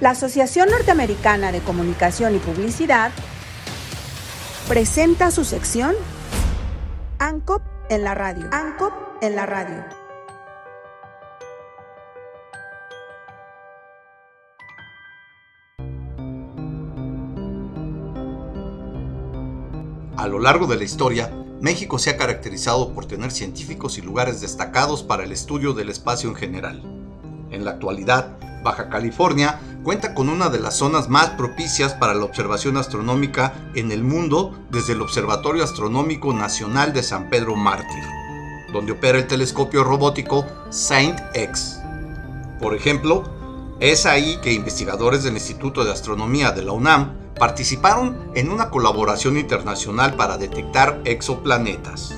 La Asociación Norteamericana de Comunicación y Publicidad presenta su sección ANCOP en la radio. ANCOP en la radio. A lo largo de la historia, México se ha caracterizado por tener científicos y lugares destacados para el estudio del espacio en general. En la actualidad, Baja California cuenta con una de las zonas más propicias para la observación astronómica en el mundo desde el Observatorio Astronómico Nacional de San Pedro Mártir, donde opera el telescopio robótico Saint X. Por ejemplo, es ahí que investigadores del Instituto de Astronomía de la UNAM participaron en una colaboración internacional para detectar exoplanetas.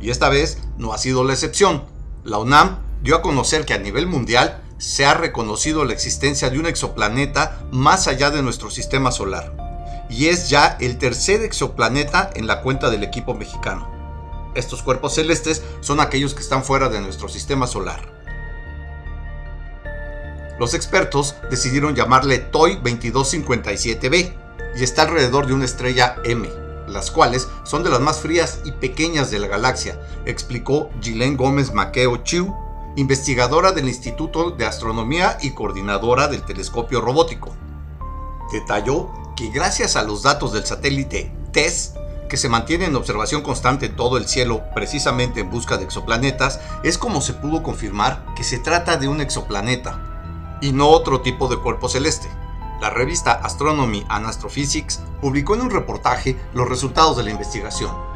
Y esta vez no ha sido la excepción. La UNAM dio a conocer que a nivel mundial se ha reconocido la existencia de un exoplaneta más allá de nuestro sistema solar. Y es ya el tercer exoplaneta en la cuenta del equipo mexicano. Estos cuerpos celestes son aquellos que están fuera de nuestro sistema solar. Los expertos decidieron llamarle TOI 2257b y está alrededor de una estrella M, las cuales son de las más frías y pequeñas de la galaxia, explicó Gilén Gómez Maqueo Chiu, investigadora del Instituto de Astronomía y coordinadora del telescopio robótico. Detalló que gracias a los datos del satélite TESS, que se mantiene en observación constante en todo el cielo precisamente en busca de exoplanetas, es como se pudo confirmar que se trata de un exoplaneta, y no otro tipo de cuerpo celeste. La revista Astronomy and Astrophysics publicó en un reportaje los resultados de la investigación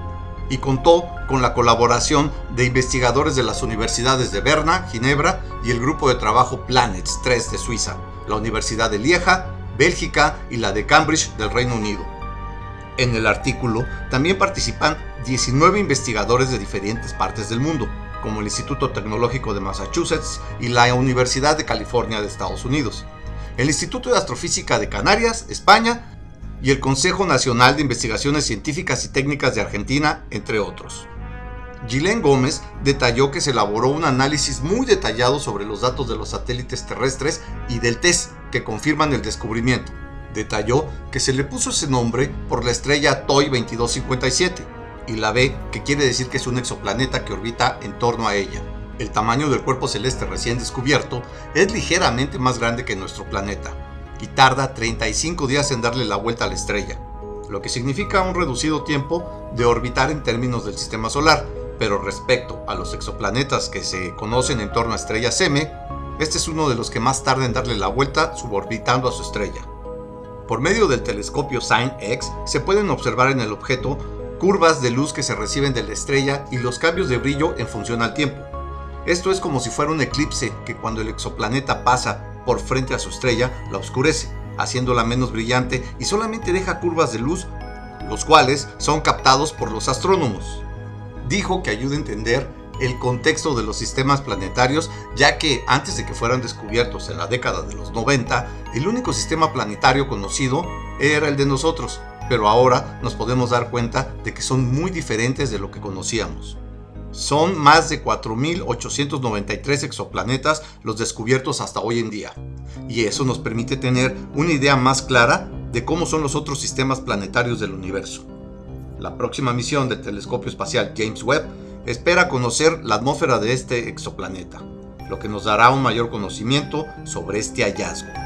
y contó con la colaboración de investigadores de las universidades de Berna, Ginebra y el grupo de trabajo Planets 3 de Suiza, la Universidad de Lieja, Bélgica y la de Cambridge del Reino Unido. En el artículo también participan 19 investigadores de diferentes partes del mundo, como el Instituto Tecnológico de Massachusetts y la Universidad de California de Estados Unidos, el Instituto de Astrofísica de Canarias, España, y el Consejo Nacional de Investigaciones Científicas y Técnicas de Argentina, entre otros. Gilén Gómez detalló que se elaboró un análisis muy detallado sobre los datos de los satélites terrestres y del TESS que confirman el descubrimiento. Detalló que se le puso ese nombre por la estrella TOI 2257, y la B, que quiere decir que es un exoplaneta que orbita en torno a ella. El tamaño del cuerpo celeste recién descubierto es ligeramente más grande que nuestro planeta y tarda 35 días en darle la vuelta a la estrella, lo que significa un reducido tiempo de orbitar en términos del sistema solar, pero respecto a los exoplanetas que se conocen en torno a estrellas M, este es uno de los que más tarda en darle la vuelta suborbitando a su estrella. Por medio del telescopio SIGN-X se pueden observar en el objeto curvas de luz que se reciben de la estrella y los cambios de brillo en función al tiempo. Esto es como si fuera un eclipse que cuando el exoplaneta pasa por frente a su estrella la oscurece, haciéndola menos brillante y solamente deja curvas de luz, los cuales son captados por los astrónomos. Dijo que ayuda a entender el contexto de los sistemas planetarios, ya que antes de que fueran descubiertos en la década de los 90, el único sistema planetario conocido era el de nosotros, pero ahora nos podemos dar cuenta de que son muy diferentes de lo que conocíamos. Son más de 4.893 exoplanetas los descubiertos hasta hoy en día, y eso nos permite tener una idea más clara de cómo son los otros sistemas planetarios del universo. La próxima misión del telescopio espacial James Webb espera conocer la atmósfera de este exoplaneta, lo que nos dará un mayor conocimiento sobre este hallazgo.